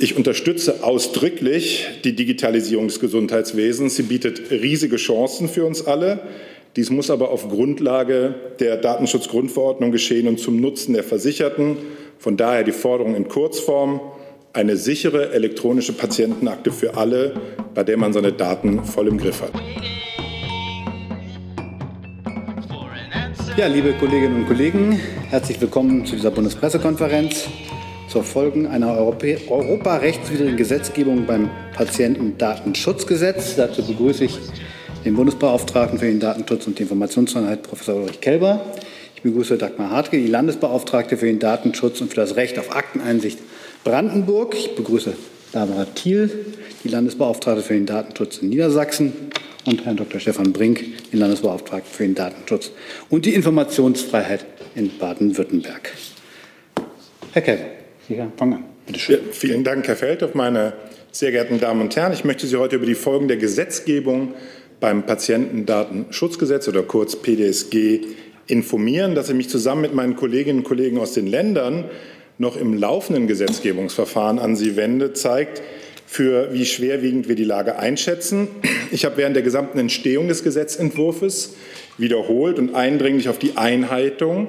Ich unterstütze ausdrücklich die Digitalisierung des Gesundheitswesens. Sie bietet riesige Chancen für uns alle. Dies muss aber auf Grundlage der Datenschutzgrundverordnung geschehen und zum Nutzen der Versicherten. Von daher die Forderung in Kurzform, eine sichere elektronische Patientenakte für alle, bei der man seine Daten voll im Griff hat. Ja, liebe Kolleginnen und Kollegen, herzlich willkommen zu dieser Bundespressekonferenz zur Folgen einer Europä europarechtswidrigen Gesetzgebung beim Patientendatenschutzgesetz. Dazu begrüße ich den Bundesbeauftragten für den Datenschutz und die Informationsfreiheit, Professor Ulrich Kelber. Ich begrüße Dagmar Hartke, die Landesbeauftragte für den Datenschutz und für das Recht auf Akteneinsicht Brandenburg. Ich begrüße Barbara Thiel, die Landesbeauftragte für den Datenschutz in Niedersachsen und Herrn Dr. Stefan Brink, den Landesbeauftragten für den Datenschutz und die Informationsfreiheit in Baden-Württemberg. Herr Kelber. Fangen an. Bitte schön. Ja, vielen Dank, Herr Feldhoff. Meine sehr geehrten Damen und Herren, ich möchte Sie heute über die Folgen der Gesetzgebung beim Patientendatenschutzgesetz oder kurz PDSG informieren, dass ich mich zusammen mit meinen Kolleginnen und Kollegen aus den Ländern noch im laufenden Gesetzgebungsverfahren an Sie wende, zeigt, für wie schwerwiegend wir die Lage einschätzen. Ich habe während der gesamten Entstehung des Gesetzentwurfs wiederholt und eindringlich auf die Einhaltung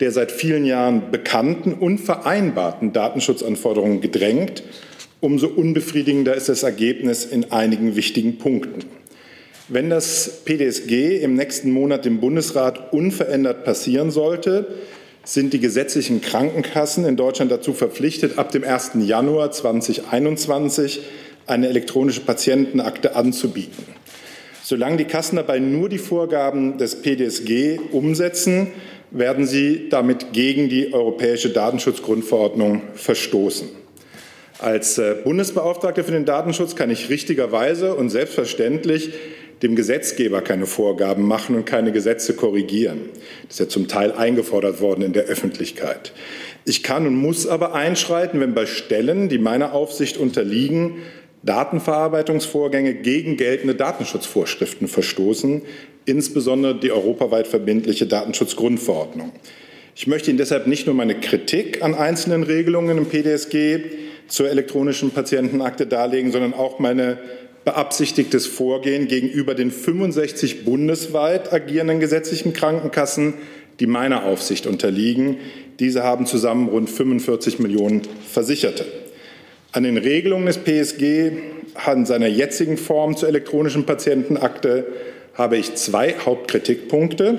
der seit vielen Jahren bekannten und vereinbarten Datenschutzanforderungen gedrängt. Umso unbefriedigender ist das Ergebnis in einigen wichtigen Punkten. Wenn das PDSG im nächsten Monat dem Bundesrat unverändert passieren sollte, sind die gesetzlichen Krankenkassen in Deutschland dazu verpflichtet, ab dem 1. Januar 2021 eine elektronische Patientenakte anzubieten. Solange die Kassen dabei nur die Vorgaben des PDSG umsetzen, werden sie damit gegen die Europäische Datenschutzgrundverordnung verstoßen. Als äh, Bundesbeauftragter für den Datenschutz kann ich richtigerweise und selbstverständlich dem Gesetzgeber keine Vorgaben machen und keine Gesetze korrigieren. Das ist ja zum Teil eingefordert worden in der Öffentlichkeit. Ich kann und muss aber einschreiten, wenn bei Stellen, die meiner Aufsicht unterliegen, Datenverarbeitungsvorgänge gegen geltende Datenschutzvorschriften verstoßen, insbesondere die europaweit verbindliche Datenschutzgrundverordnung. Ich möchte Ihnen deshalb nicht nur meine Kritik an einzelnen Regelungen im PDSG zur elektronischen Patientenakte darlegen, sondern auch meine beabsichtigtes Vorgehen gegenüber den 65 bundesweit agierenden gesetzlichen Krankenkassen, die meiner Aufsicht unterliegen. Diese haben zusammen rund 45 Millionen Versicherte. An den Regelungen des PSG an seiner jetzigen Form zur elektronischen Patientenakte habe ich zwei Hauptkritikpunkte.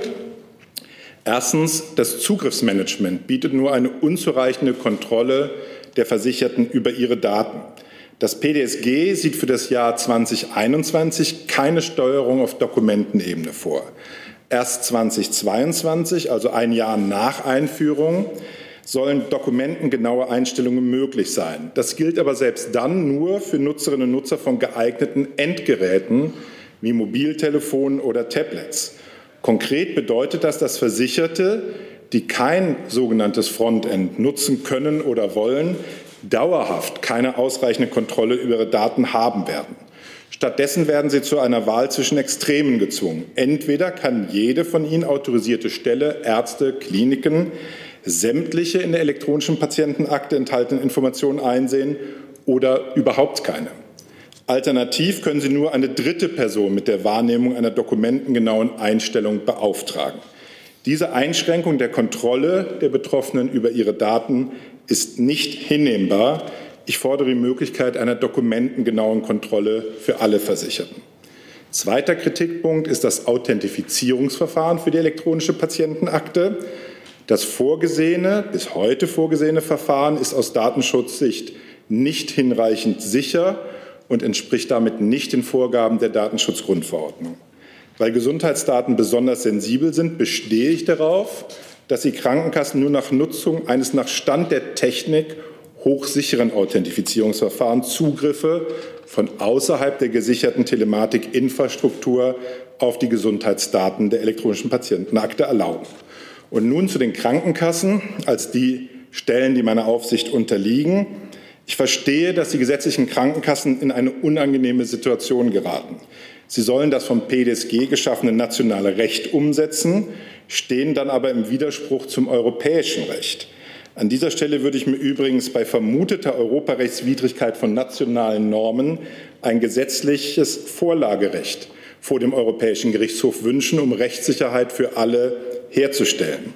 Erstens, das Zugriffsmanagement bietet nur eine unzureichende Kontrolle der Versicherten über ihre Daten. Das PDSG sieht für das Jahr 2021 keine Steuerung auf Dokumentenebene vor. Erst 2022, also ein Jahr nach Einführung, sollen dokumentengenaue Einstellungen möglich sein. Das gilt aber selbst dann nur für Nutzerinnen und Nutzer von geeigneten Endgeräten, wie Mobiltelefonen oder Tablets. Konkret bedeutet das, dass Versicherte, die kein sogenanntes Frontend nutzen können oder wollen, dauerhaft keine ausreichende Kontrolle über ihre Daten haben werden. Stattdessen werden sie zu einer Wahl zwischen Extremen gezwungen. Entweder kann jede von ihnen autorisierte Stelle, Ärzte, Kliniken sämtliche in der elektronischen Patientenakte enthaltenen Informationen einsehen oder überhaupt keine. Alternativ können Sie nur eine dritte Person mit der Wahrnehmung einer dokumentengenauen Einstellung beauftragen. Diese Einschränkung der Kontrolle der Betroffenen über ihre Daten ist nicht hinnehmbar. Ich fordere die Möglichkeit einer dokumentengenauen Kontrolle für alle Versicherten. Zweiter Kritikpunkt ist das Authentifizierungsverfahren für die elektronische Patientenakte. Das vorgesehene, bis heute vorgesehene Verfahren ist aus Datenschutzsicht nicht hinreichend sicher und entspricht damit nicht den Vorgaben der Datenschutzgrundverordnung. Weil Gesundheitsdaten besonders sensibel sind, bestehe ich darauf, dass die Krankenkassen nur nach Nutzung eines nach Stand der Technik hochsicheren Authentifizierungsverfahrens Zugriffe von außerhalb der gesicherten Telematikinfrastruktur auf die Gesundheitsdaten der elektronischen Patientenakte erlauben. Und nun zu den Krankenkassen als die Stellen, die meiner Aufsicht unterliegen. Ich verstehe, dass die gesetzlichen Krankenkassen in eine unangenehme Situation geraten. Sie sollen das vom PDSG geschaffene nationale Recht umsetzen, stehen dann aber im Widerspruch zum europäischen Recht. An dieser Stelle würde ich mir übrigens bei vermuteter Europarechtswidrigkeit von nationalen Normen ein gesetzliches Vorlagerecht vor dem Europäischen Gerichtshof wünschen, um Rechtssicherheit für alle herzustellen.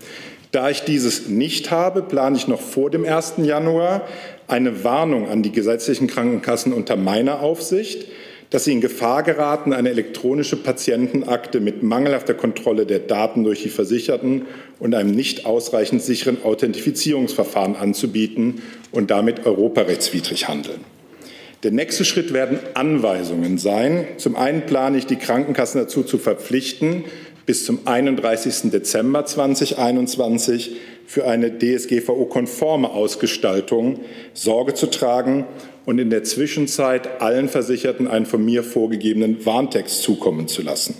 Da ich dieses nicht habe, plane ich noch vor dem 1. Januar eine Warnung an die gesetzlichen Krankenkassen unter meiner Aufsicht, dass sie in Gefahr geraten, eine elektronische Patientenakte mit mangelhafter Kontrolle der Daten durch die Versicherten und einem nicht ausreichend sicheren Authentifizierungsverfahren anzubieten und damit europarechtswidrig handeln. Der nächste Schritt werden Anweisungen sein. Zum einen plane ich, die Krankenkassen dazu zu verpflichten, bis zum 31. Dezember 2021 für eine DSGVO-konforme Ausgestaltung Sorge zu tragen und in der Zwischenzeit allen Versicherten einen von mir vorgegebenen Warntext zukommen zu lassen.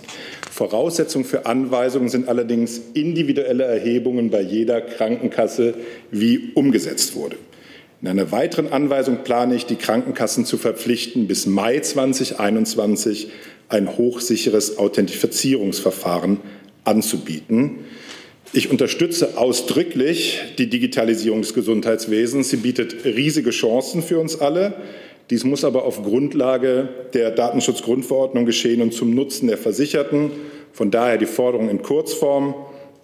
Voraussetzung für Anweisungen sind allerdings individuelle Erhebungen bei jeder Krankenkasse, wie umgesetzt wurde. In einer weiteren Anweisung plane ich, die Krankenkassen zu verpflichten, bis Mai 2021 ein hochsicheres Authentifizierungsverfahren anzubieten. Ich unterstütze ausdrücklich die Digitalisierung des Gesundheitswesens. Sie bietet riesige Chancen für uns alle. Dies muss aber auf Grundlage der Datenschutzgrundverordnung geschehen und zum Nutzen der Versicherten. Von daher die Forderung in Kurzform,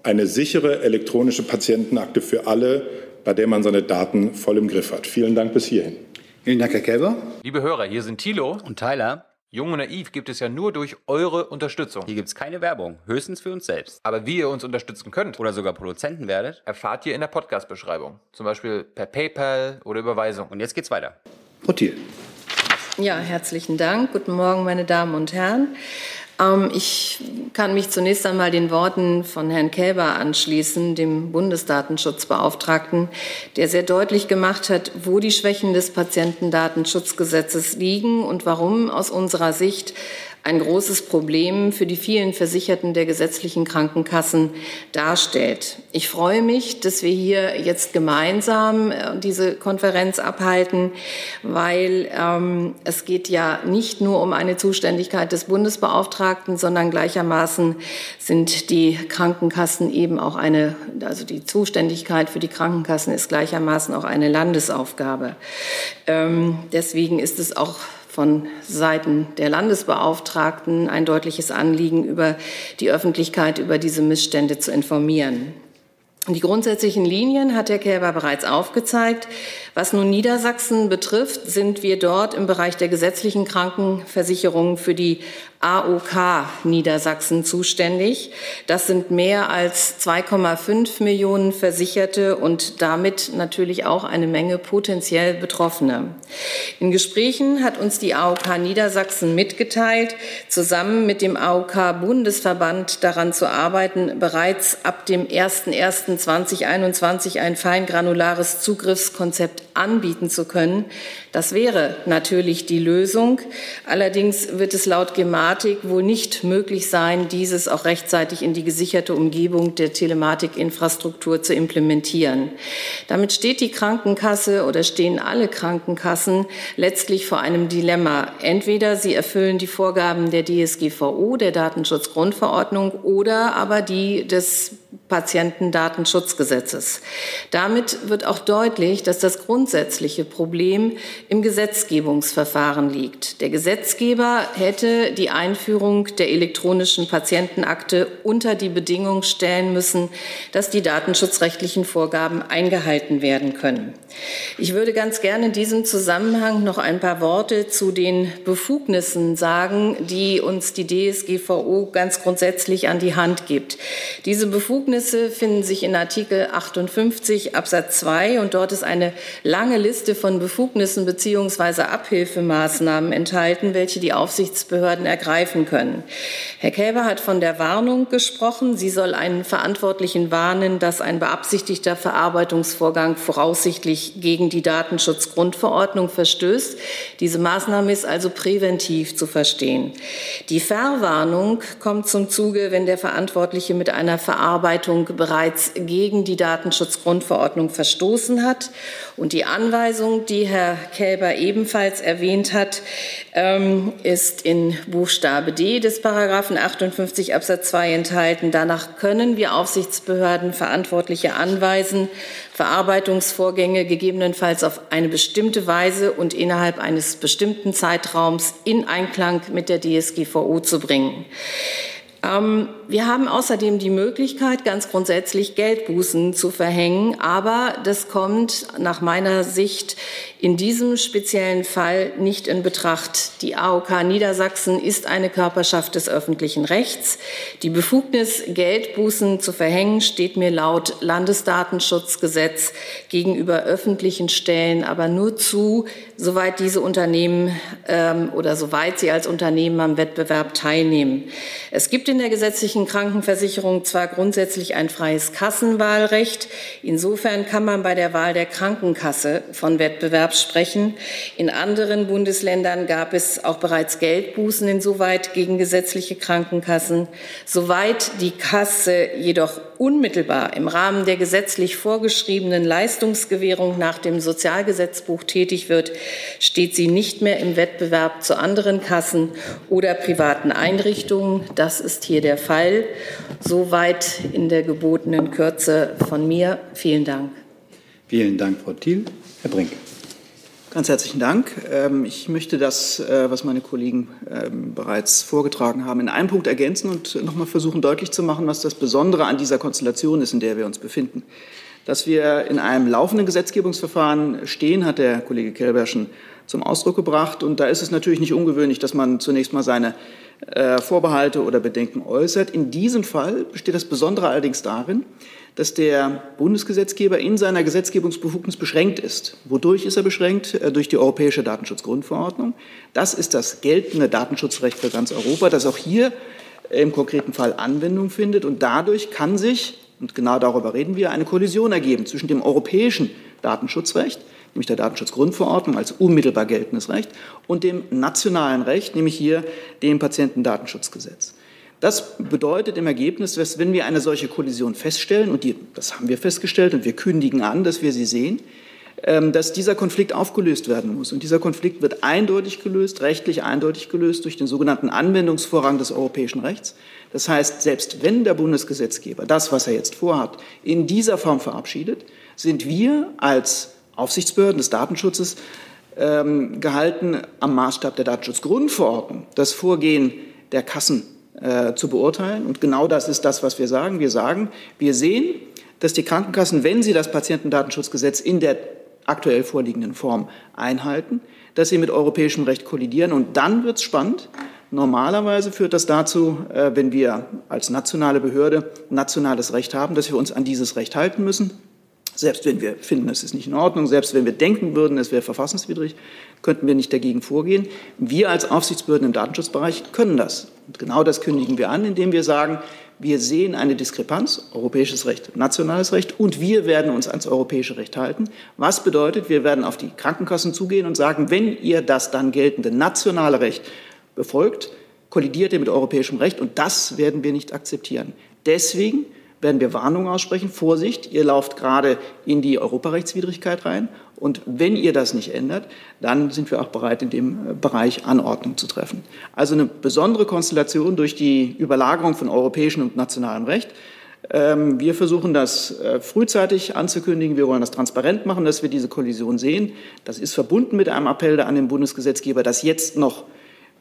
eine sichere elektronische Patientenakte für alle, bei der man seine Daten voll im Griff hat. Vielen Dank bis hierhin. Vielen Dank, Herr Kelber. Liebe Hörer, hier sind Thilo und Tyler. Jung und naiv gibt es ja nur durch eure Unterstützung. Hier gibt es keine Werbung, höchstens für uns selbst. Aber wie ihr uns unterstützen könnt oder sogar Produzenten werdet, erfahrt ihr in der Podcast-Beschreibung. Zum Beispiel per PayPal oder Überweisung. Und jetzt geht's weiter. Rotier. Ja, herzlichen Dank. Guten Morgen, meine Damen und Herren. Ähm, ich kann mich zunächst einmal den Worten von Herrn Kälber anschließen, dem Bundesdatenschutzbeauftragten, der sehr deutlich gemacht hat, wo die Schwächen des Patientendatenschutzgesetzes liegen und warum aus unserer Sicht ein großes Problem für die vielen Versicherten der gesetzlichen Krankenkassen darstellt. Ich freue mich, dass wir hier jetzt gemeinsam äh, diese Konferenz abhalten, weil ähm, es geht ja nicht nur um eine Zuständigkeit des Bundesbeauftragten, sondern gleichermaßen sind die Krankenkassen eben auch eine, also die Zuständigkeit für die Krankenkassen ist gleichermaßen auch eine Landesaufgabe. Ähm, deswegen ist es auch von Seiten der Landesbeauftragten ein deutliches Anliegen, über die Öffentlichkeit über diese Missstände zu informieren. Die grundsätzlichen Linien hat Herr Kälber bereits aufgezeigt. Was nun Niedersachsen betrifft, sind wir dort im Bereich der gesetzlichen Krankenversicherung für die AOK Niedersachsen zuständig. Das sind mehr als 2,5 Millionen Versicherte und damit natürlich auch eine Menge potenziell Betroffene. In Gesprächen hat uns die AOK Niedersachsen mitgeteilt, zusammen mit dem AOK Bundesverband daran zu arbeiten, bereits ab dem 01.01.2021 ein feingranulares Zugriffskonzept anbieten zu können. Das wäre natürlich die Lösung. Allerdings wird es laut Gematik wohl nicht möglich sein, dieses auch rechtzeitig in die gesicherte Umgebung der Telematikinfrastruktur zu implementieren. Damit steht die Krankenkasse oder stehen alle Krankenkassen letztlich vor einem Dilemma. Entweder sie erfüllen die Vorgaben der DSGVO, der Datenschutzgrundverordnung, oder aber die des Patientendatenschutzgesetzes. Damit wird auch deutlich, dass das grundsätzliche Problem im Gesetzgebungsverfahren liegt. Der Gesetzgeber hätte die Einführung der elektronischen Patientenakte unter die Bedingung stellen müssen, dass die datenschutzrechtlichen Vorgaben eingehalten werden können. Ich würde ganz gerne in diesem Zusammenhang noch ein paar Worte zu den Befugnissen sagen, die uns die DSGVO ganz grundsätzlich an die Hand gibt. Diese Befugnisse finden sich in Artikel 58 Absatz 2 und dort ist eine lange Liste von Befugnissen bzw. Abhilfemaßnahmen enthalten, welche die Aufsichtsbehörden ergreifen können. Herr Kälber hat von der Warnung gesprochen. Sie soll einen Verantwortlichen warnen, dass ein beabsichtigter Verarbeitungsvorgang voraussichtlich gegen die Datenschutzgrundverordnung verstößt. Diese Maßnahme ist also präventiv zu verstehen. Die Verwarnung kommt zum Zuge, wenn der Verantwortliche mit einer Verarbeitung Einleitung bereits gegen die Datenschutzgrundverordnung verstoßen hat. Und die Anweisung, die Herr Kälber ebenfalls erwähnt hat, ähm, ist in Buchstabe D des Paragraphen 58 Absatz 2 enthalten. Danach können wir Aufsichtsbehörden Verantwortliche anweisen, Verarbeitungsvorgänge gegebenenfalls auf eine bestimmte Weise und innerhalb eines bestimmten Zeitraums in Einklang mit der DSGVO zu bringen. Ähm, wir haben außerdem die Möglichkeit, ganz grundsätzlich Geldbußen zu verhängen, aber das kommt nach meiner Sicht in diesem speziellen Fall nicht in Betracht. Die AOK Niedersachsen ist eine Körperschaft des öffentlichen Rechts. Die Befugnis, Geldbußen zu verhängen, steht mir laut Landesdatenschutzgesetz gegenüber öffentlichen Stellen aber nur zu, soweit diese Unternehmen ähm, oder soweit sie als Unternehmen am Wettbewerb teilnehmen. Es gibt in der gesetzlichen Krankenversicherung zwar grundsätzlich ein freies Kassenwahlrecht. Insofern kann man bei der Wahl der Krankenkasse von Wettbewerb Wettbewerb sprechen. In anderen Bundesländern gab es auch bereits Geldbußen insoweit gegen gesetzliche Krankenkassen. Soweit die Kasse jedoch unmittelbar im Rahmen der gesetzlich vorgeschriebenen Leistungsgewährung nach dem Sozialgesetzbuch tätig wird, steht sie nicht mehr im Wettbewerb zu anderen Kassen oder privaten Einrichtungen. Das ist hier der Fall. Soweit in der gebotenen Kürze von mir. Vielen Dank. Vielen Dank, Frau Thiel. Herr Brink. Ganz herzlichen Dank. Ähm, ich möchte das, äh, was meine Kollegen ähm, bereits vorgetragen haben, in einem Punkt ergänzen und nochmal versuchen deutlich zu machen, was das Besondere an dieser Konstellation ist, in der wir uns befinden. Dass wir in einem laufenden Gesetzgebungsverfahren stehen, hat der Kollege Kelber schon zum Ausdruck gebracht. Und da ist es natürlich nicht ungewöhnlich, dass man zunächst mal seine äh, Vorbehalte oder Bedenken äußert. In diesem Fall besteht das Besondere allerdings darin, dass der Bundesgesetzgeber in seiner Gesetzgebungsbefugnis beschränkt ist. Wodurch ist er beschränkt? Äh, durch die Europäische Datenschutzgrundverordnung. Das ist das geltende Datenschutzrecht für ganz Europa, das auch hier im konkreten Fall Anwendung findet. Und dadurch kann sich, und genau darüber reden wir, eine Kollision ergeben zwischen dem europäischen Datenschutzrecht, nämlich der Datenschutzgrundverordnung als unmittelbar geltendes Recht, und dem nationalen Recht, nämlich hier dem Patientendatenschutzgesetz. Das bedeutet im Ergebnis, dass wenn wir eine solche Kollision feststellen, und die, das haben wir festgestellt und wir kündigen an, dass wir sie sehen, ähm, dass dieser Konflikt aufgelöst werden muss. Und dieser Konflikt wird eindeutig gelöst, rechtlich eindeutig gelöst durch den sogenannten Anwendungsvorrang des europäischen Rechts. Das heißt, selbst wenn der Bundesgesetzgeber das, was er jetzt vorhat, in dieser Form verabschiedet, sind wir als Aufsichtsbehörden des Datenschutzes ähm, gehalten, am Maßstab der Datenschutzgrundverordnung das Vorgehen der Kassen äh, zu beurteilen. Und genau das ist das, was wir sagen. Wir sagen, wir sehen, dass die Krankenkassen, wenn sie das Patientendatenschutzgesetz in der aktuell vorliegenden Form einhalten, dass sie mit europäischem Recht kollidieren. Und dann wird es spannend. Normalerweise führt das dazu, äh, wenn wir als nationale Behörde nationales Recht haben, dass wir uns an dieses Recht halten müssen. Selbst wenn wir finden, es ist nicht in Ordnung, selbst wenn wir denken würden, es wäre verfassungswidrig, könnten wir nicht dagegen vorgehen. Wir als Aufsichtsbehörden im Datenschutzbereich können das. Und genau das kündigen wir an, indem wir sagen, wir sehen eine Diskrepanz, europäisches Recht, nationales Recht, und wir werden uns ans europäische Recht halten. Was bedeutet, wir werden auf die Krankenkassen zugehen und sagen, wenn ihr das dann geltende nationale Recht befolgt, kollidiert ihr mit europäischem Recht, und das werden wir nicht akzeptieren. Deswegen werden wir Warnungen aussprechen. Vorsicht, ihr lauft gerade in die Europarechtswidrigkeit rein. Und wenn ihr das nicht ändert, dann sind wir auch bereit, in dem äh, Bereich Anordnung zu treffen. Also eine besondere Konstellation durch die Überlagerung von europäischem und nationalem Recht. Ähm, wir versuchen das äh, frühzeitig anzukündigen. Wir wollen das transparent machen, dass wir diese Kollision sehen. Das ist verbunden mit einem Appell an den Bundesgesetzgeber, das jetzt noch,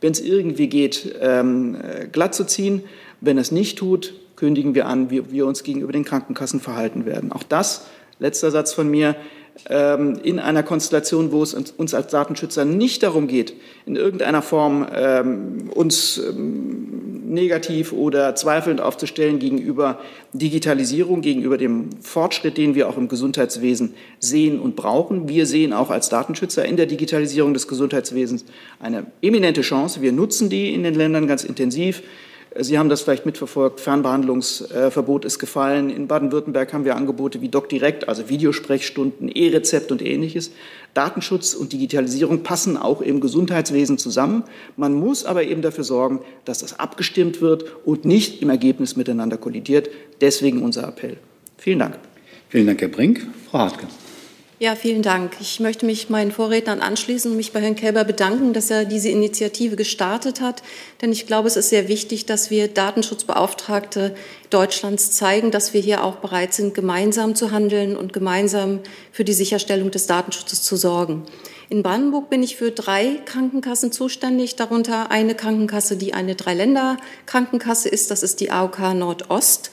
wenn es irgendwie geht, ähm, äh, glatt zu ziehen. Wenn es nicht tut, kündigen wir an, wie wir uns gegenüber den Krankenkassen verhalten werden. Auch das, letzter Satz von mir, in einer Konstellation, wo es uns als Datenschützer nicht darum geht, in irgendeiner Form ähm, uns ähm, negativ oder zweifelnd aufzustellen gegenüber Digitalisierung, gegenüber dem Fortschritt, den wir auch im Gesundheitswesen sehen und brauchen. Wir sehen auch als Datenschützer in der Digitalisierung des Gesundheitswesens eine eminente Chance. Wir nutzen die in den Ländern ganz intensiv. Sie haben das vielleicht mitverfolgt. Fernbehandlungsverbot ist gefallen. In Baden-Württemberg haben wir Angebote wie DocDirect, also Videosprechstunden, E-Rezept und ähnliches. Datenschutz und Digitalisierung passen auch im Gesundheitswesen zusammen. Man muss aber eben dafür sorgen, dass das abgestimmt wird und nicht im Ergebnis miteinander kollidiert. Deswegen unser Appell. Vielen Dank. Vielen Dank, Herr Brink. Frau Hartke. Ja, vielen Dank. Ich möchte mich meinen Vorrednern anschließen und mich bei Herrn Kelber bedanken, dass er diese Initiative gestartet hat. Denn ich glaube, es ist sehr wichtig, dass wir Datenschutzbeauftragte Deutschlands zeigen, dass wir hier auch bereit sind, gemeinsam zu handeln und gemeinsam für die Sicherstellung des Datenschutzes zu sorgen. In Brandenburg bin ich für drei Krankenkassen zuständig, darunter eine Krankenkasse, die eine Dreiländer-Krankenkasse ist. Das ist die AOK Nordost.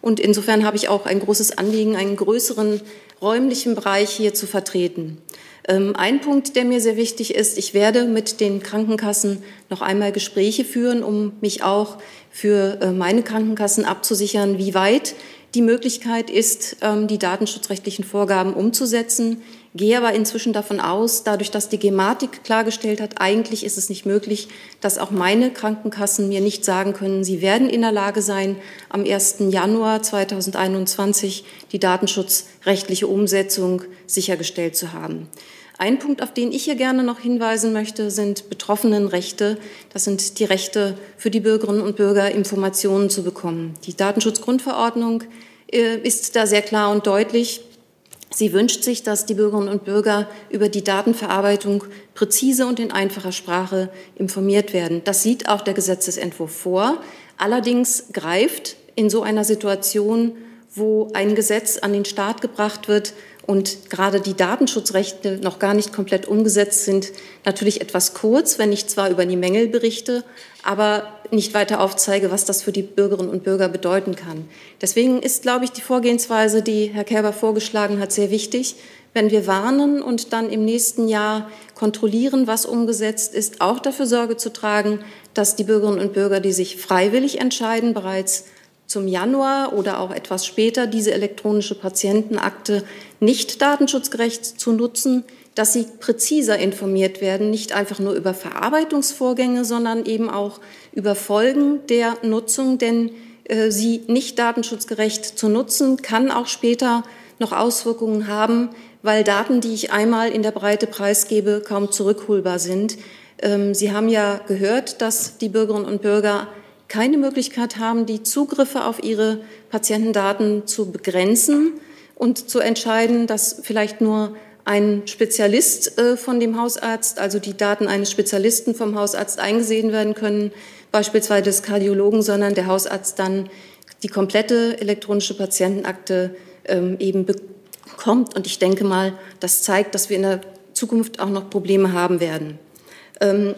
Und insofern habe ich auch ein großes Anliegen, einen größeren räumlichen Bereich hier zu vertreten. Ähm, ein Punkt, der mir sehr wichtig ist, ich werde mit den Krankenkassen noch einmal Gespräche führen, um mich auch für äh, meine Krankenkassen abzusichern, wie weit die Möglichkeit ist, ähm, die datenschutzrechtlichen Vorgaben umzusetzen. Gehe aber inzwischen davon aus, dadurch, dass die Gematik klargestellt hat, eigentlich ist es nicht möglich, dass auch meine Krankenkassen mir nicht sagen können, sie werden in der Lage sein, am 1. Januar 2021 die datenschutzrechtliche Umsetzung sichergestellt zu haben. Ein Punkt, auf den ich hier gerne noch hinweisen möchte, sind Betroffenenrechte. Das sind die Rechte für die Bürgerinnen und Bürger, Informationen zu bekommen. Die Datenschutzgrundverordnung äh, ist da sehr klar und deutlich. Sie wünscht sich, dass die Bürgerinnen und Bürger über die Datenverarbeitung präzise und in einfacher Sprache informiert werden. Das sieht auch der Gesetzesentwurf vor. Allerdings greift in so einer Situation, wo ein Gesetz an den Staat gebracht wird, und gerade die Datenschutzrechte noch gar nicht komplett umgesetzt sind, natürlich etwas kurz, wenn ich zwar über die Mängel berichte, aber nicht weiter aufzeige, was das für die Bürgerinnen und Bürger bedeuten kann. Deswegen ist, glaube ich, die Vorgehensweise, die Herr Kerber vorgeschlagen hat, sehr wichtig. Wenn wir warnen und dann im nächsten Jahr kontrollieren, was umgesetzt ist, auch dafür Sorge zu tragen, dass die Bürgerinnen und Bürger, die sich freiwillig entscheiden, bereits zum Januar oder auch etwas später diese elektronische Patientenakte nicht datenschutzgerecht zu nutzen, dass sie präziser informiert werden, nicht einfach nur über Verarbeitungsvorgänge, sondern eben auch über Folgen der Nutzung, denn äh, sie nicht datenschutzgerecht zu nutzen, kann auch später noch Auswirkungen haben, weil Daten, die ich einmal in der Breite preisgebe, kaum zurückholbar sind. Ähm, sie haben ja gehört, dass die Bürgerinnen und Bürger keine Möglichkeit haben, die Zugriffe auf ihre Patientendaten zu begrenzen und zu entscheiden, dass vielleicht nur ein Spezialist äh, von dem Hausarzt, also die Daten eines Spezialisten vom Hausarzt eingesehen werden können, beispielsweise des Kardiologen, sondern der Hausarzt dann die komplette elektronische Patientenakte ähm, eben bekommt. Und ich denke mal, das zeigt, dass wir in der Zukunft auch noch Probleme haben werden. Ähm,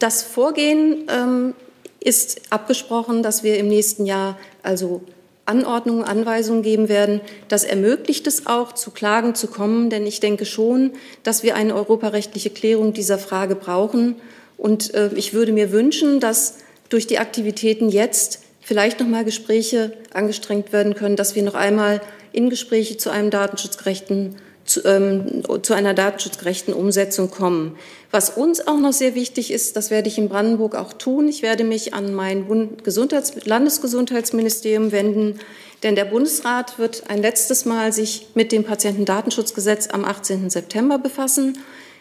das Vorgehen ähm, ist abgesprochen, dass wir im nächsten Jahr also Anordnungen, Anweisungen geben werden. Das ermöglicht es auch, zu Klagen zu kommen, denn ich denke schon, dass wir eine europarechtliche Klärung dieser Frage brauchen. Und äh, ich würde mir wünschen, dass durch die Aktivitäten jetzt vielleicht noch mal Gespräche angestrengt werden können, dass wir noch einmal in Gespräche zu einem datenschutzgerechten zu, ähm, zu einer datenschutzgerechten Umsetzung kommen. Was uns auch noch sehr wichtig ist, das werde ich in Brandenburg auch tun. Ich werde mich an mein Bund Gesundheits Landesgesundheitsministerium wenden, denn der Bundesrat wird ein letztes Mal sich mit dem Patientendatenschutzgesetz am 18. September befassen.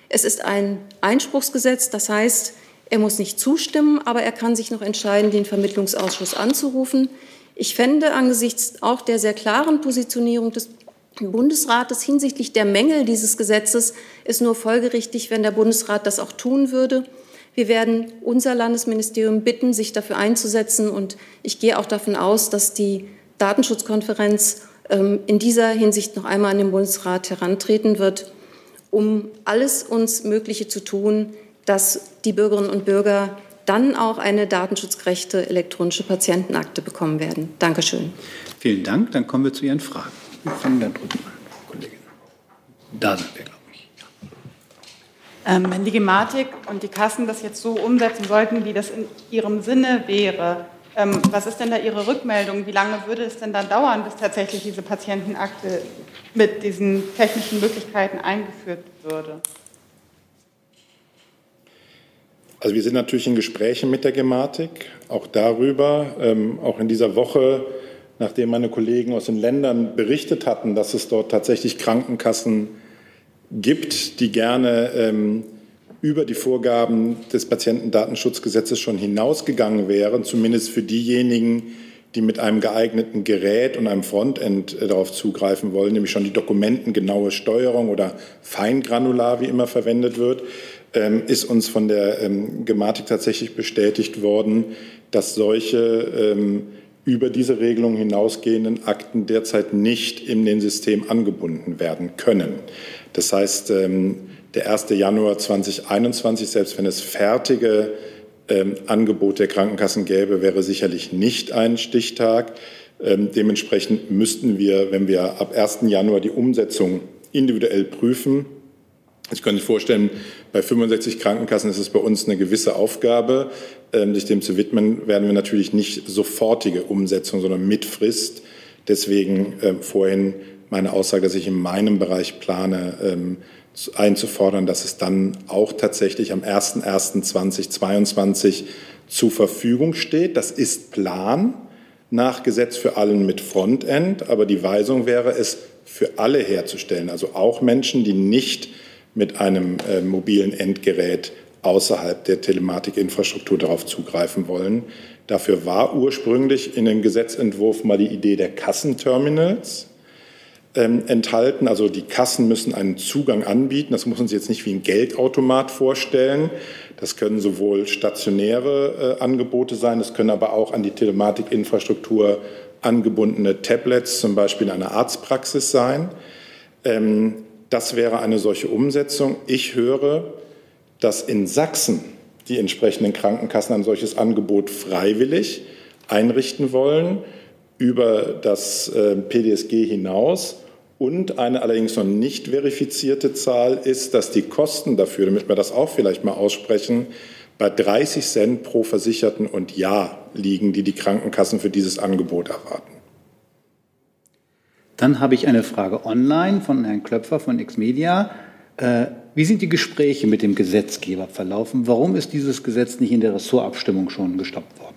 Es ist ein Einspruchsgesetz, das heißt, er muss nicht zustimmen, aber er kann sich noch entscheiden, den Vermittlungsausschuss anzurufen. Ich fände angesichts auch der sehr klaren Positionierung des Bundesrates hinsichtlich der Mängel dieses Gesetzes ist nur folgerichtig, wenn der Bundesrat das auch tun würde. Wir werden unser Landesministerium bitten, sich dafür einzusetzen. Und ich gehe auch davon aus, dass die Datenschutzkonferenz ähm, in dieser Hinsicht noch einmal an den Bundesrat herantreten wird, um alles uns Mögliche zu tun, dass die Bürgerinnen und Bürger dann auch eine datenschutzgerechte elektronische Patientenakte bekommen werden. Dankeschön. Vielen Dank. Dann kommen wir zu Ihren Fragen. Wir fangen da drüben an, Kollegin. Da sind wir, glaube ich. Ja. Ähm, wenn die Gematik und die Kassen das jetzt so umsetzen sollten, wie das in ihrem Sinne wäre, ähm, was ist denn da Ihre Rückmeldung? Wie lange würde es denn dann dauern, bis tatsächlich diese Patientenakte mit diesen technischen Möglichkeiten eingeführt würde? Also wir sind natürlich in Gesprächen mit der Gematik, auch darüber, ähm, auch in dieser Woche, nachdem meine Kollegen aus den Ländern berichtet hatten, dass es dort tatsächlich Krankenkassen gibt, die gerne ähm, über die Vorgaben des Patientendatenschutzgesetzes schon hinausgegangen wären, zumindest für diejenigen, die mit einem geeigneten Gerät und einem Frontend äh, darauf zugreifen wollen, nämlich schon die dokumentengenaue Steuerung oder feingranular, wie immer verwendet wird, ähm, ist uns von der ähm, Gematik tatsächlich bestätigt worden, dass solche ähm, über diese Regelung hinausgehenden Akten derzeit nicht in den System angebunden werden können. Das heißt, der 1. Januar 2021, selbst wenn es fertige ähm, Angebot der Krankenkassen gäbe, wäre sicherlich nicht ein Stichtag. Ähm, dementsprechend müssten wir, wenn wir ab 1. Januar die Umsetzung individuell prüfen, ich kann sich vorstellen, bei 65 Krankenkassen ist es bei uns eine gewisse Aufgabe, ähm, sich dem zu widmen, werden wir natürlich nicht sofortige Umsetzung, sondern mit Frist. Deswegen ähm, vorhin meine Aussage, dass ich in meinem Bereich plane, ähm, einzufordern, dass es dann auch tatsächlich am 01.01.2022 zur Verfügung steht. Das ist Plan nach Gesetz für allen mit Frontend, aber die Weisung wäre es, für alle herzustellen, also auch Menschen, die nicht mit einem äh, mobilen Endgerät außerhalb der Telematikinfrastruktur darauf zugreifen wollen. Dafür war ursprünglich in dem Gesetzentwurf mal die Idee der Kassenterminals ähm, enthalten. Also die Kassen müssen einen Zugang anbieten. Das muss sich jetzt nicht wie ein Geldautomat vorstellen. Das können sowohl stationäre äh, Angebote sein, das können aber auch an die Telematikinfrastruktur angebundene Tablets, zum Beispiel in einer Arztpraxis sein. Ähm, das wäre eine solche Umsetzung. Ich höre, dass in Sachsen die entsprechenden Krankenkassen ein solches Angebot freiwillig einrichten wollen über das äh, PDSG hinaus. Und eine allerdings noch nicht verifizierte Zahl ist, dass die Kosten dafür, damit wir das auch vielleicht mal aussprechen, bei 30 Cent pro Versicherten und Jahr liegen, die die Krankenkassen für dieses Angebot erwarten. Dann habe ich eine Frage online von Herrn Klöpfer von Xmedia. Äh, wie sind die Gespräche mit dem Gesetzgeber verlaufen? Warum ist dieses Gesetz nicht in der Ressortabstimmung schon gestoppt worden?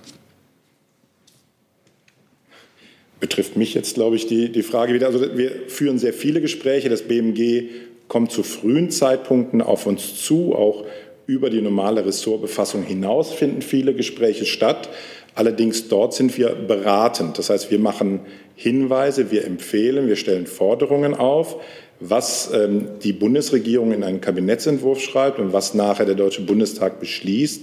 betrifft mich jetzt, glaube ich, die, die Frage wieder. Also wir führen sehr viele Gespräche. Das BMG kommt zu frühen Zeitpunkten auf uns zu. Auch über die normale Ressortbefassung hinaus finden viele Gespräche statt. Allerdings dort sind wir beratend. Das heißt, wir machen Hinweise, wir empfehlen, wir stellen Forderungen auf, was ähm, die Bundesregierung in einen Kabinettsentwurf schreibt und was nachher der Deutsche Bundestag beschließt,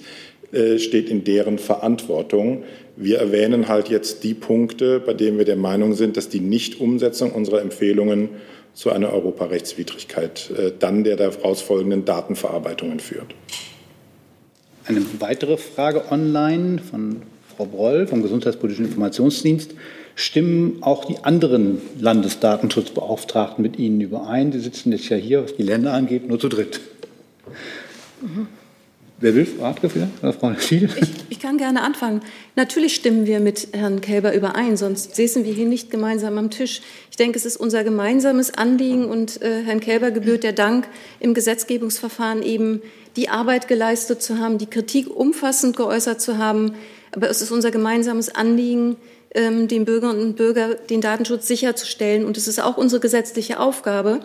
äh, steht in deren Verantwortung. Wir erwähnen halt jetzt die Punkte, bei denen wir der Meinung sind, dass die Nichtumsetzung unserer Empfehlungen zu einer Europarechtswidrigkeit äh, dann der daraus folgenden Datenverarbeitungen führt. Eine weitere Frage online von Frau Broll vom Gesundheitspolitischen Informationsdienst. Stimmen auch die anderen Landesdatenschutzbeauftragten mit Ihnen überein? Sie sitzen jetzt ja hier, was die Länder angeht, nur zu dritt. Mhm. Wer will? Oder Frau Schiedel? Ich, ich, kann gerne anfangen. Natürlich stimmen wir mit Herrn Kälber überein, sonst säßen wir hier nicht gemeinsam am Tisch. Ich denke, es ist unser gemeinsames Anliegen und äh, Herrn Kälber gebührt der Dank, im Gesetzgebungsverfahren eben die Arbeit geleistet zu haben, die Kritik umfassend geäußert zu haben. Aber es ist unser gemeinsames Anliegen, ähm, den Bürgerinnen und Bürgern den Datenschutz sicherzustellen. Und es ist auch unsere gesetzliche Aufgabe.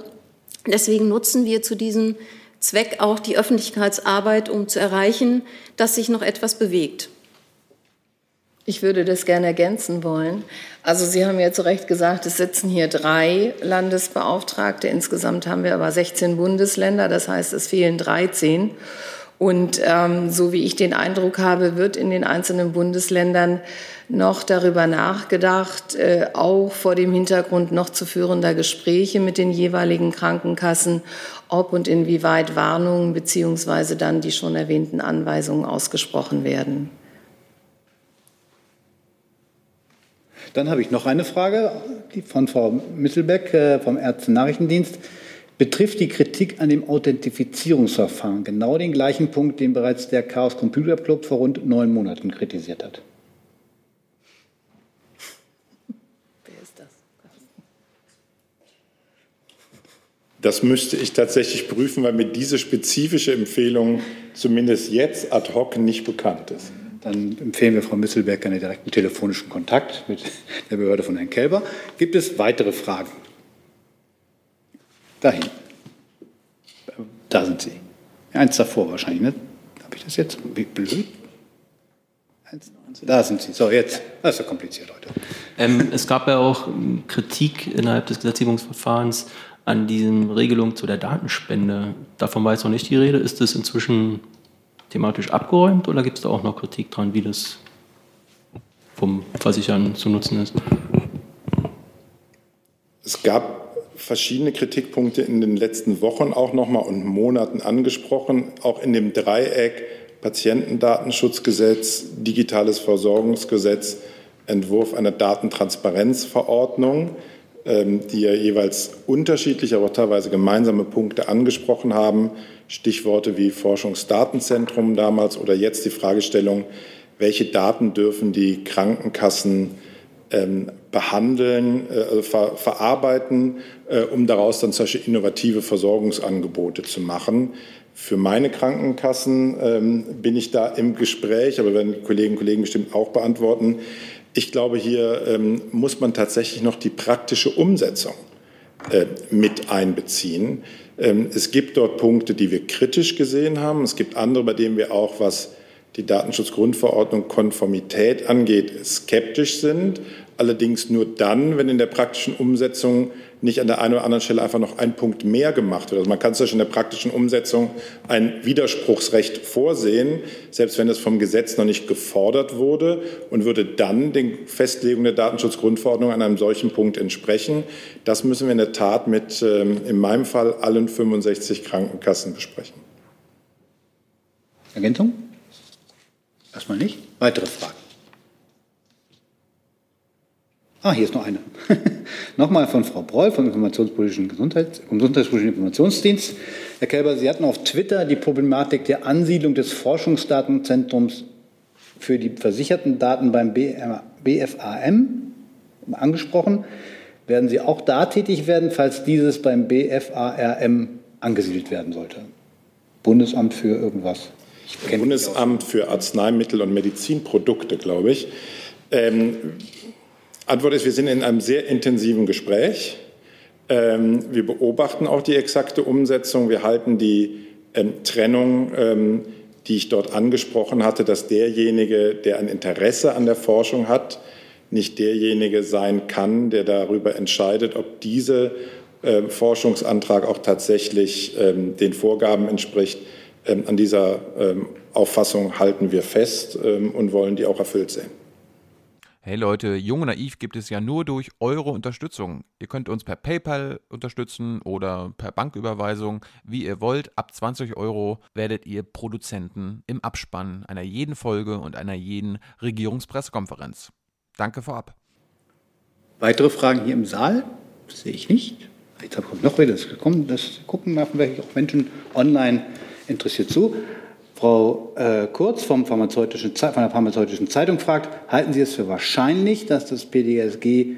Deswegen nutzen wir zu diesem Zweck auch die Öffentlichkeitsarbeit, um zu erreichen, dass sich noch etwas bewegt. Ich würde das gerne ergänzen wollen. Also Sie haben ja zu Recht gesagt, es sitzen hier drei Landesbeauftragte. Insgesamt haben wir aber 16 Bundesländer, das heißt, es fehlen 13. Und ähm, so wie ich den Eindruck habe, wird in den einzelnen Bundesländern noch darüber nachgedacht, äh, auch vor dem Hintergrund noch zu führender Gespräche mit den jeweiligen Krankenkassen, ob und inwieweit Warnungen beziehungsweise dann die schon erwähnten Anweisungen ausgesprochen werden. Dann habe ich noch eine Frage von Frau Mittelbeck äh, vom Ärzte-Nachrichtendienst. Betrifft die Kritik an dem Authentifizierungsverfahren genau den gleichen Punkt, den bereits der Chaos Computer Club vor rund neun Monaten kritisiert hat? Das müsste ich tatsächlich prüfen, weil mir diese spezifische Empfehlung zumindest jetzt ad hoc nicht bekannt ist. Dann empfehlen wir Frau Misselberg einen direkten telefonischen Kontakt mit der Behörde von Herrn Kelber. Gibt es weitere Fragen? Dahin. Da sind Sie. Eins davor wahrscheinlich, ne? Habe ich das jetzt? Blöd? Da sind Sie. So, jetzt. Das ist ja kompliziert heute. Ähm, es gab ja auch Kritik innerhalb des Gesetzgebungsverfahrens an diesen Regelungen zu der Datenspende. Davon war jetzt noch nicht die Rede. Ist das inzwischen thematisch abgeräumt oder gibt es da auch noch Kritik dran, wie das vom Versichern zu nutzen ist? Es gab verschiedene Kritikpunkte in den letzten Wochen auch nochmal und Monaten angesprochen, auch in dem Dreieck Patientendatenschutzgesetz, digitales Versorgungsgesetz, Entwurf einer Datentransparenzverordnung, ähm, die ja jeweils unterschiedliche, aber teilweise gemeinsame Punkte angesprochen haben. Stichworte wie Forschungsdatenzentrum damals oder jetzt die Fragestellung, welche Daten dürfen die Krankenkassen behandeln, äh, ver verarbeiten, äh, um daraus dann solche innovative Versorgungsangebote zu machen. Für meine Krankenkassen ähm, bin ich da im Gespräch, aber werden Kolleginnen und Kollegen bestimmt auch beantworten. Ich glaube, hier ähm, muss man tatsächlich noch die praktische Umsetzung äh, mit einbeziehen. Ähm, es gibt dort Punkte, die wir kritisch gesehen haben. Es gibt andere, bei denen wir auch, was die Datenschutzgrundverordnung Konformität angeht, skeptisch sind. Allerdings nur dann, wenn in der praktischen Umsetzung nicht an der einen oder anderen Stelle einfach noch ein Punkt mehr gemacht wird. Also man kann zum Beispiel in der praktischen Umsetzung ein Widerspruchsrecht vorsehen, selbst wenn es vom Gesetz noch nicht gefordert wurde und würde dann den Festlegungen der Datenschutzgrundverordnung an einem solchen Punkt entsprechen. Das müssen wir in der Tat mit, ähm, in meinem Fall, allen 65 Krankenkassen besprechen. Ergänzung? Erstmal nicht. Weitere Fragen? Ah, hier ist noch eine. Nochmal von Frau Broll vom Informationspolitischen Gesundheits Gesundheitspolitischen Informationsdienst. Herr Kelber, Sie hatten auf Twitter die Problematik der Ansiedlung des Forschungsdatenzentrums für die versicherten Daten beim BFAM angesprochen. Werden Sie auch da tätig werden, falls dieses beim BFARM angesiedelt werden sollte? Bundesamt für irgendwas? Bundesamt für Arzneimittel und Medizinprodukte, glaube ich. Ähm, Antwort ist, wir sind in einem sehr intensiven Gespräch. Ähm, wir beobachten auch die exakte Umsetzung. Wir halten die ähm, Trennung, ähm, die ich dort angesprochen hatte, dass derjenige, der ein Interesse an der Forschung hat, nicht derjenige sein kann, der darüber entscheidet, ob dieser äh, Forschungsantrag auch tatsächlich den Vorgaben entspricht. An dieser Auffassung halten wir fest und wollen die auch erfüllt sehen. Hey Leute, Jung und Naiv gibt es ja nur durch eure Unterstützung. Ihr könnt uns per PayPal unterstützen oder per Banküberweisung, wie ihr wollt. Ab 20 Euro werdet ihr Produzenten im Abspann einer jeden Folge und einer jeden Regierungspressekonferenz. Danke vorab. Weitere Fragen hier im Saal? Das sehe ich nicht. Jetzt kommt noch wieder. Das, das gucken vielleicht auch Menschen online interessiert zu. Frau äh, Kurz vom pharmazeutischen, von der Pharmazeutischen Zeitung fragt, halten Sie es für wahrscheinlich, dass das PDSG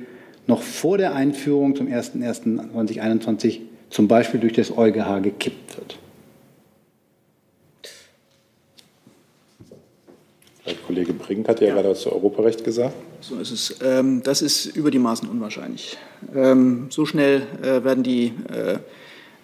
noch vor der Einführung zum 01.01.2021 zum Beispiel durch das EuGH gekippt wird? Der Kollege Brink hat ja, ja. gerade zu Europarecht gesagt. So ist es. Ähm, das ist über die Maßen unwahrscheinlich. Ähm, so schnell äh, werden die äh,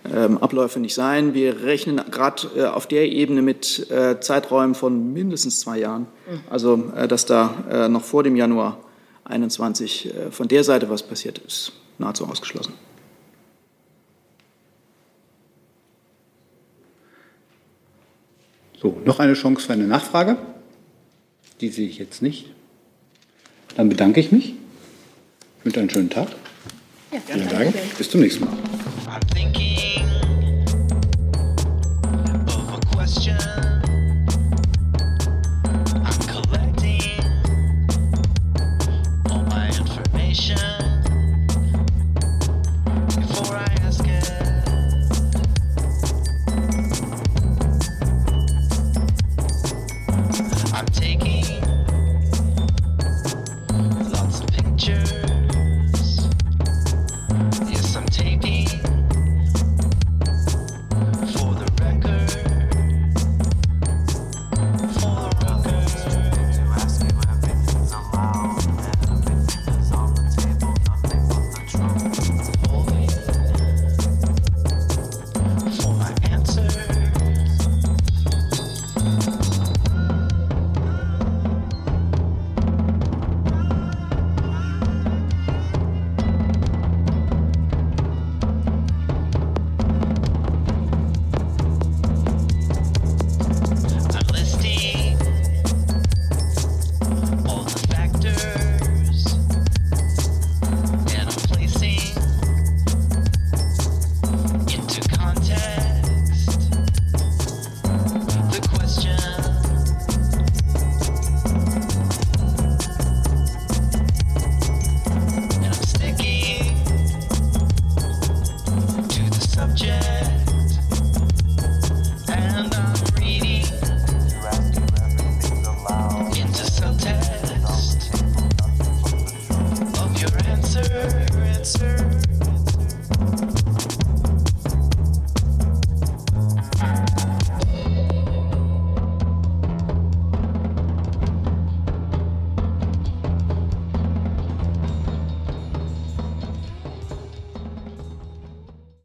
Abläufe nicht sein. Wir rechnen gerade äh, auf der Ebene mit äh, Zeiträumen von mindestens zwei Jahren. Mhm. Also, äh, dass da äh, noch vor dem Januar 21 äh, von der Seite was passiert ist, nahezu ausgeschlossen. So, noch eine Chance für eine Nachfrage. Die sehe ich jetzt nicht. Dann bedanke ich mich. Ich wünsche einen schönen Tag. Ja, Vielen Dank. Bis zum nächsten Mal.